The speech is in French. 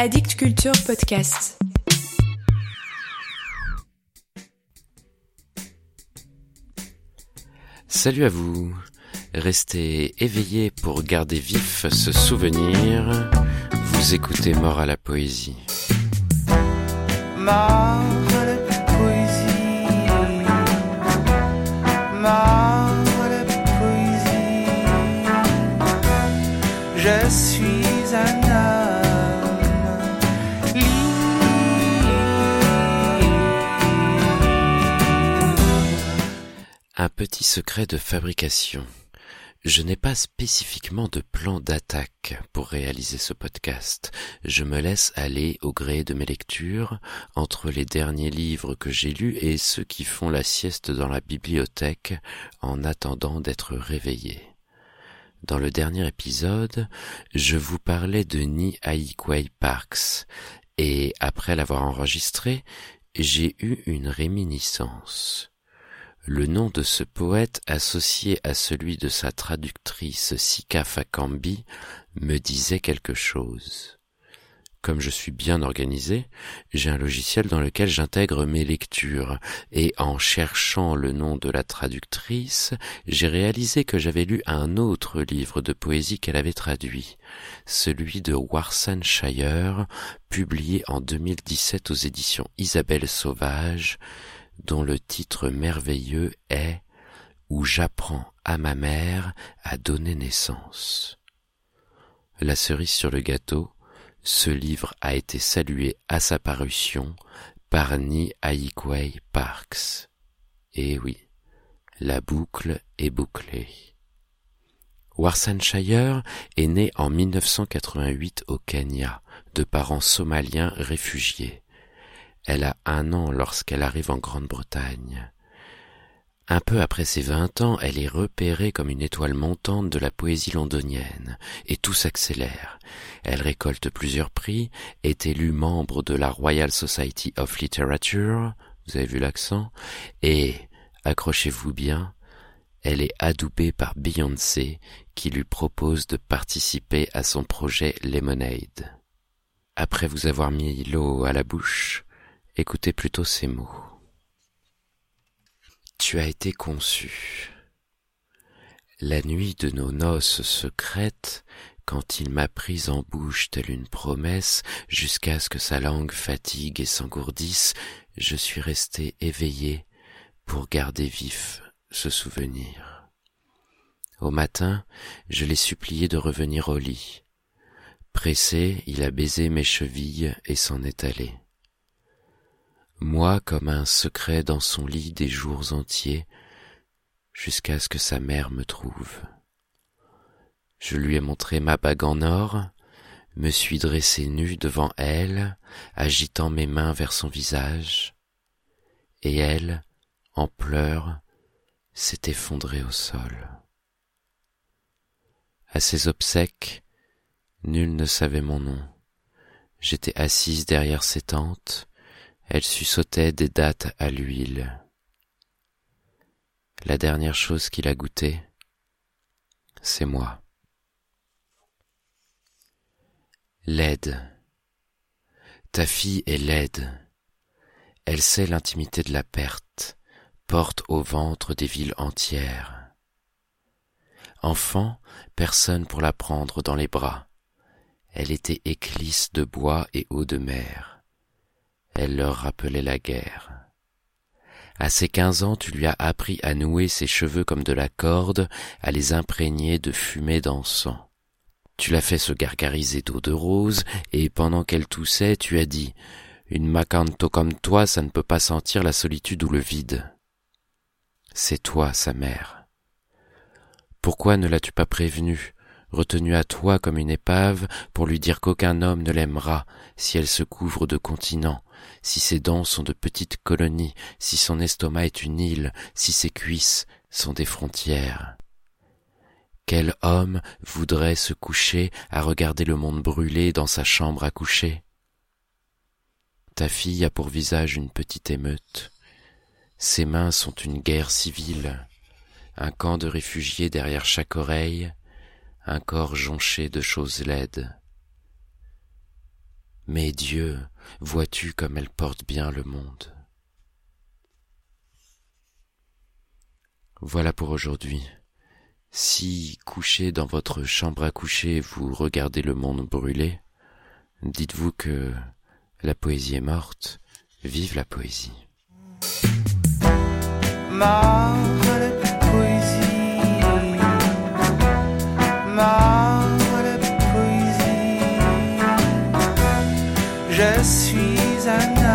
Addict Culture Podcast. Salut à vous. Restez éveillés pour garder vif ce souvenir. Vous écoutez Mort à la poésie. Mort petit secret de fabrication. Je n'ai pas spécifiquement de plan d'attaque pour réaliser ce podcast. Je me laisse aller au gré de mes lectures, entre les derniers livres que j'ai lus et ceux qui font la sieste dans la bibliothèque en attendant d'être réveillés. Dans le dernier épisode, je vous parlais de Ni Aikwei Parks, et après l'avoir enregistré, j'ai eu une réminiscence. Le nom de ce poète associé à celui de sa traductrice Sika Fakambi me disait quelque chose. Comme je suis bien organisé, j'ai un logiciel dans lequel j'intègre mes lectures, et en cherchant le nom de la traductrice, j'ai réalisé que j'avais lu un autre livre de poésie qu'elle avait traduit, celui de Warsan Shire, publié en 2017 aux éditions Isabelle Sauvage, dont le titre merveilleux est Où j'apprends à ma mère à donner naissance. La cerise sur le gâteau, ce livre a été salué à sa parution par Ni Aikwei Parks. Et oui, la boucle est bouclée. Warsanshire est né en 1988 au Kenya, de parents somaliens réfugiés. Elle a un an lorsqu'elle arrive en Grande-Bretagne. Un peu après ses vingt ans, elle est repérée comme une étoile montante de la poésie londonienne, et tout s'accélère. Elle récolte plusieurs prix, est élue membre de la Royal Society of Literature, vous avez vu l'accent, et, accrochez-vous bien, elle est adoubée par Beyoncé, qui lui propose de participer à son projet Lemonade. Après vous avoir mis l'eau à la bouche, écoutez plutôt ces mots. Tu as été conçu. La nuit de nos noces secrètes, quand il m'a prise en bouche telle une promesse, jusqu'à ce que sa langue fatigue et s'engourdisse, je suis resté éveillé pour garder vif ce souvenir. Au matin, je l'ai supplié de revenir au lit. Pressé, il a baisé mes chevilles et s'en est allé. Moi comme un secret dans son lit des jours entiers, jusqu'à ce que sa mère me trouve. Je lui ai montré ma bague en or, me suis dressé nu devant elle, agitant mes mains vers son visage, et elle, en pleurs, s'est effondrée au sol. À ses obsèques, nul ne savait mon nom. J'étais assise derrière ses tentes, elle suçotait des dattes à l'huile. La dernière chose qu'il a goûtée, c'est moi. Laide. Ta fille est laide. Elle sait l'intimité de la perte, porte au ventre des villes entières. Enfant, personne pour la prendre dans les bras. Elle était éclisse de bois et eau de mer. Elle leur rappelait la guerre. À ses quinze ans, tu lui as appris à nouer ses cheveux comme de la corde, à les imprégner de fumée d'encens. Tu l'as fait se gargariser d'eau de rose, et pendant qu'elle toussait, tu as dit Une macanto comme toi, ça ne peut pas sentir la solitude ou le vide. C'est toi, sa mère. Pourquoi ne l'as-tu pas prévenue, retenue à toi comme une épave, pour lui dire qu'aucun homme ne l'aimera si elle se couvre de continents, si ses dents sont de petites colonies, si son estomac est une île, si ses cuisses sont des frontières. Quel homme voudrait se coucher à regarder le monde brûler dans sa chambre à coucher? Ta fille a pour visage une petite émeute. Ses mains sont une guerre civile, un camp de réfugiés derrière chaque oreille, un corps jonché de choses laides. Mais Dieu, vois-tu comme elle porte bien le monde Voilà pour aujourd'hui. Si, couché dans votre chambre à coucher, vous regardez le monde brûler, dites-vous que la poésie est morte, vive la poésie. Je suis un